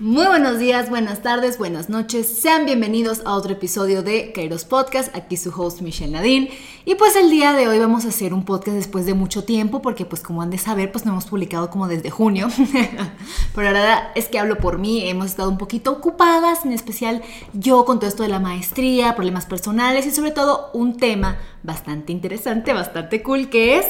Muy buenos días, buenas tardes, buenas noches. Sean bienvenidos a otro episodio de Kairos Podcast. Aquí su host Michelle Nadine. Y pues el día de hoy vamos a hacer un podcast después de mucho tiempo porque pues como han de saber pues no hemos publicado como desde junio. Pero la verdad es que hablo por mí. Hemos estado un poquito ocupadas, en especial yo con todo esto de la maestría, problemas personales y sobre todo un tema bastante interesante, bastante cool que es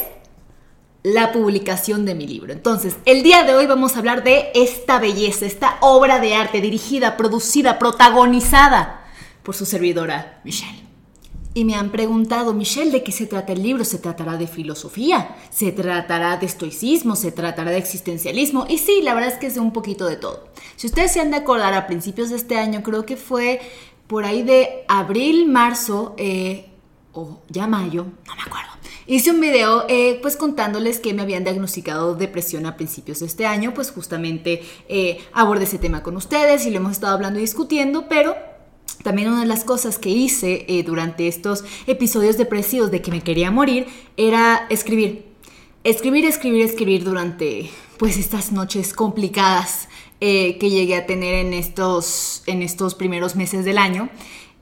la publicación de mi libro. Entonces, el día de hoy vamos a hablar de esta belleza, esta obra de arte dirigida, producida, protagonizada por su servidora Michelle. Y me han preguntado, Michelle, ¿de qué se trata el libro? ¿Se tratará de filosofía? ¿Se tratará de estoicismo? ¿Se tratará de existencialismo? Y sí, la verdad es que es un poquito de todo. Si ustedes se han de acordar, a principios de este año, creo que fue por ahí de abril, marzo, eh, o ya mayo, no me acuerdo Hice un video eh, pues contándoles que me habían diagnosticado depresión a principios de este año, pues justamente eh, abordé ese tema con ustedes y lo hemos estado hablando y discutiendo, pero también una de las cosas que hice eh, durante estos episodios depresivos de que me quería morir era escribir. Escribir, escribir, escribir durante pues estas noches complicadas que llegué a tener en estos, en estos primeros meses del año.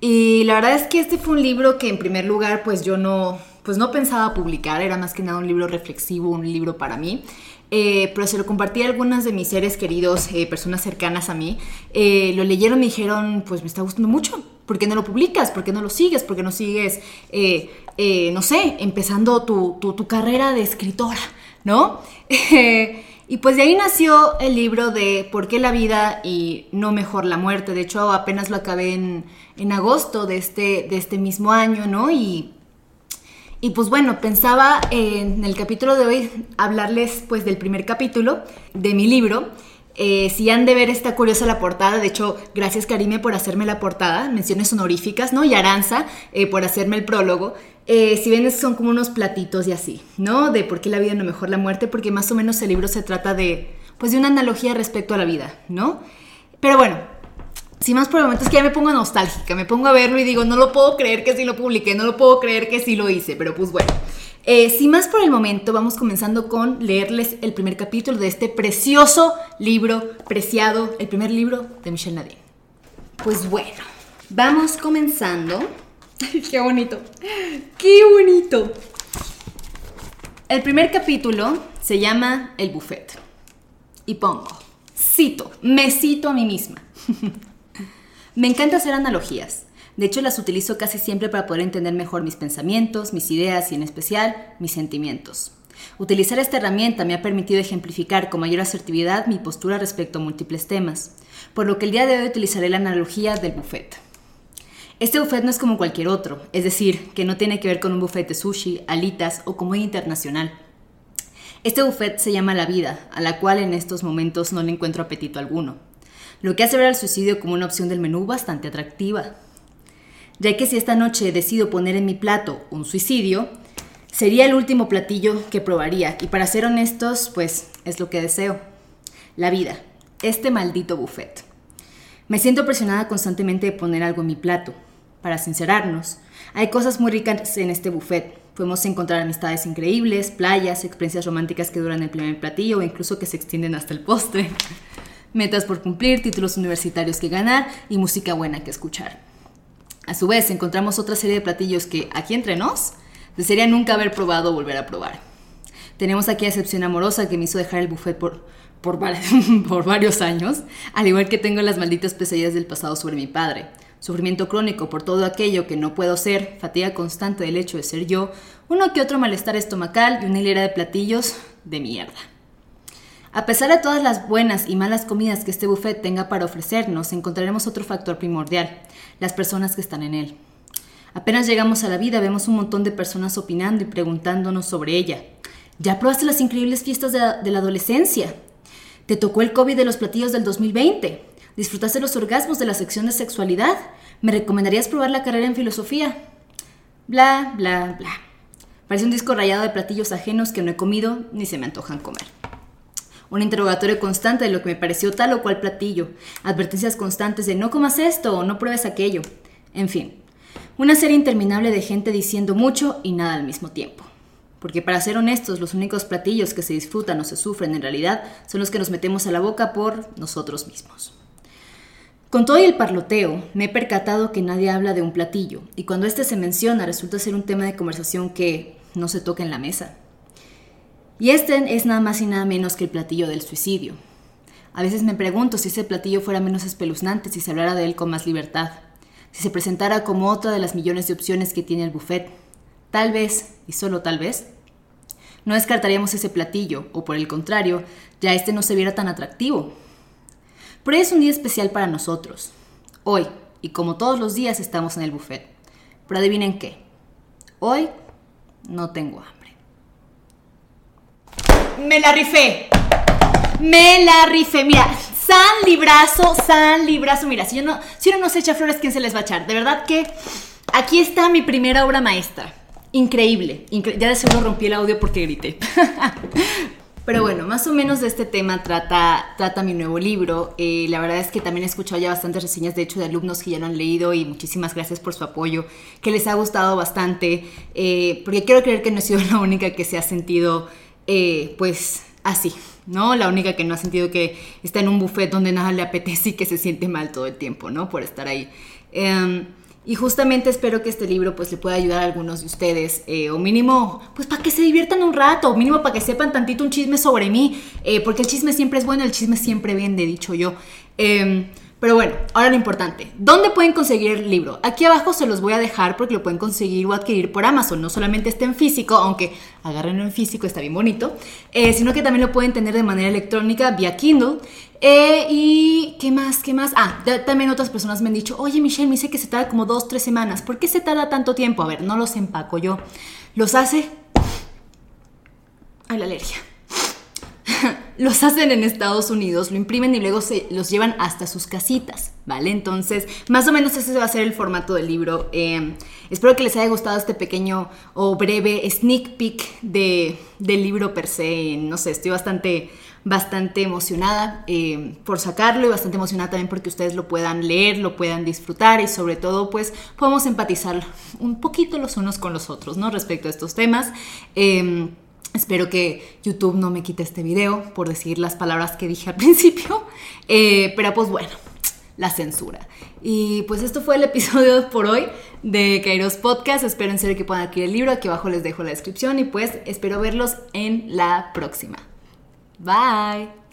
Y la verdad es que este fue un libro que en primer lugar pues yo no, pues no pensaba publicar, era más que nada un libro reflexivo, un libro para mí. Eh, pero se lo compartí a algunas de mis seres queridos, eh, personas cercanas a mí. Eh, lo leyeron y dijeron, pues me está gustando mucho. ¿Por qué no lo publicas? ¿Por qué no lo sigues? ¿Por qué no sigues, no sé, empezando tu, tu, carrera de escritora? ¿No? y pues de ahí nació el libro de ¿Por qué la vida y no mejor la muerte? De hecho, apenas lo acabé en, en agosto de este, de este mismo año, ¿no? Y y pues bueno, pensaba en el capítulo de hoy hablarles pues del primer capítulo de mi libro. Eh, si han de ver esta curiosa la portada, de hecho, gracias Karime por hacerme la portada, menciones honoríficas, ¿no? Y Aranza eh, por hacerme el prólogo. Eh, si ven, son como unos platitos y así, ¿no? De por qué la vida no mejor la muerte, porque más o menos el libro se trata de, pues, de una analogía respecto a la vida, ¿no? Pero bueno, si más por el momento es que ya me pongo nostálgica, me pongo a verlo y digo, no lo puedo creer que sí lo publiqué, no lo puedo creer que sí lo hice, pero pues bueno. Eh, sin más por el momento, vamos comenzando con leerles el primer capítulo de este precioso libro, preciado, el primer libro de Michelle Nadine. Pues bueno, vamos comenzando. ¡Qué bonito! ¡Qué bonito! El primer capítulo se llama El buffet. Y pongo, cito, me cito a mí misma. Me encanta hacer analogías. De hecho, las utilizo casi siempre para poder entender mejor mis pensamientos, mis ideas y en especial mis sentimientos. Utilizar esta herramienta me ha permitido ejemplificar con mayor asertividad mi postura respecto a múltiples temas, por lo que el día de hoy utilizaré la analogía del buffet. Este buffet no es como cualquier otro, es decir, que no tiene que ver con un buffet de sushi, alitas o comida internacional. Este buffet se llama la vida, a la cual en estos momentos no le encuentro apetito alguno lo que hace ver al suicidio como una opción del menú bastante atractiva. Ya que si esta noche decido poner en mi plato un suicidio, sería el último platillo que probaría. Y para ser honestos, pues es lo que deseo. La vida, este maldito buffet. Me siento presionada constantemente de poner algo en mi plato. Para sincerarnos, hay cosas muy ricas en este buffet. Podemos encontrar amistades increíbles, playas, experiencias románticas que duran el primer platillo o incluso que se extienden hasta el postre metas por cumplir, títulos universitarios que ganar y música buena que escuchar. A su vez, encontramos otra serie de platillos que, aquí entre nos, desearía nunca haber probado o volver a probar. Tenemos aquí a excepción amorosa que me hizo dejar el buffet por, por, por varios años, al igual que tengo las malditas pesadillas del pasado sobre mi padre. Sufrimiento crónico por todo aquello que no puedo ser, fatiga constante del hecho de ser yo, uno que otro malestar estomacal y una hilera de platillos de mierda. A pesar de todas las buenas y malas comidas que este buffet tenga para ofrecernos, encontraremos otro factor primordial, las personas que están en él. Apenas llegamos a la vida, vemos un montón de personas opinando y preguntándonos sobre ella. ¿Ya probaste las increíbles fiestas de la, adolescencia? ¿Te tocó el COVID de los platillos del 2020? ¿Disfrutaste los orgasmos de la sección de sexualidad? ¿Me recomendarías probar la carrera en filosofía? Bla, bla, bla. Parece un disco rayado de platillos ajenos que no he comido ni se me antojan comer un interrogatorio constante de lo que me pareció tal o cual platillo, advertencias constantes de no comas esto o no pruebes aquello, en fin, una serie interminable de gente diciendo mucho y nada al mismo tiempo. Porque para ser honestos, los únicos platillos que se disfrutan o se sufren en realidad son los que nos metemos a la boca por nosotros mismos. Con todo el parloteo, me he percatado que nadie habla de un platillo, y cuando este se menciona resulta ser un tema de conversación que no se toca en la mesa. Y este es nada más y nada menos que el platillo del suicidio. A veces me pregunto si ese platillo fuera menos espeluznante si se hablara de él con más libertad, si se presentara como otra de las millones de opciones que tiene el buffet. Tal vez, y solo tal vez, no descartaríamos ese platillo, o por el contrario, ya este no se viera tan atractivo. Pero es un día especial para nosotros. Hoy, y como todos los días, estamos en el buffet. Pero adivinen qué. Hoy no tengo hambre. Me la rifé. Me la rifé. Mira, San Librazo, San Librazo. Mira, si, yo no, si uno no se echa flores, ¿quién se les va a echar? De verdad que aquí está mi primera obra maestra. Increíble. ya de seguro rompí el audio porque grité. Pero bueno, más o menos de este tema trata, trata mi nuevo libro. Eh, la verdad es que también he escuchado ya bastantes reseñas, de hecho, de alumnos que ya lo han leído y muchísimas gracias por su apoyo, que les ha gustado bastante, eh, porque quiero creer que no he sido la única que se ha sentido, eh, pues, así, ¿no? La única que no ha sentido que está en un buffet donde nada le apetece y que se siente mal todo el tiempo, ¿no? Por estar ahí. Em, y justamente espero que este libro pues le pueda ayudar a algunos de ustedes, eh, o mínimo, pues para que se diviertan un rato, o mínimo para que sepan tantito un chisme sobre mí, eh, porque el chisme siempre es bueno, el chisme siempre vende, dicho yo. Em, pero bueno, ahora lo importante. ¿Dónde pueden conseguir el libro? Aquí abajo se los voy a dejar porque lo pueden conseguir o adquirir por Amazon. No solamente está en físico, aunque agárrenlo en físico, está bien bonito, eh, sino que también lo pueden tener de manera electrónica vía Kindle. Eh, y qué más, qué más. Ah, también otras personas me han dicho, oye Michelle, me dice que se tarda como dos, tres semanas. ¿Por qué se tarda tanto tiempo? A ver, no los empaco yo. Los hace... Ay, la alergia los hacen en Estados Unidos, lo imprimen y luego se los llevan hasta sus casitas, ¿vale? Entonces, más o menos ese va a ser el formato del libro. Em, espero que les haya gustado este pequeño o breve sneak peek de, del libro per se. No sé, estoy bastante, bastante emocionada em, por sacarlo y bastante emocionada también porque ustedes lo puedan leer, lo puedan disfrutar y sobre todo, pues, podemos empatizar un poquito los unos con los otros, ¿no? Respecto a estos temas. Em, Espero que YouTube no me quite este video por decir las palabras que dije al principio. Eh, pero pues bueno, la censura. Y pues esto fue el episodio por hoy de Kairos Podcast. Espero en serio que puedan adquirir el libro. Aquí abajo les dejo la descripción y pues espero verlos en la próxima. Bye.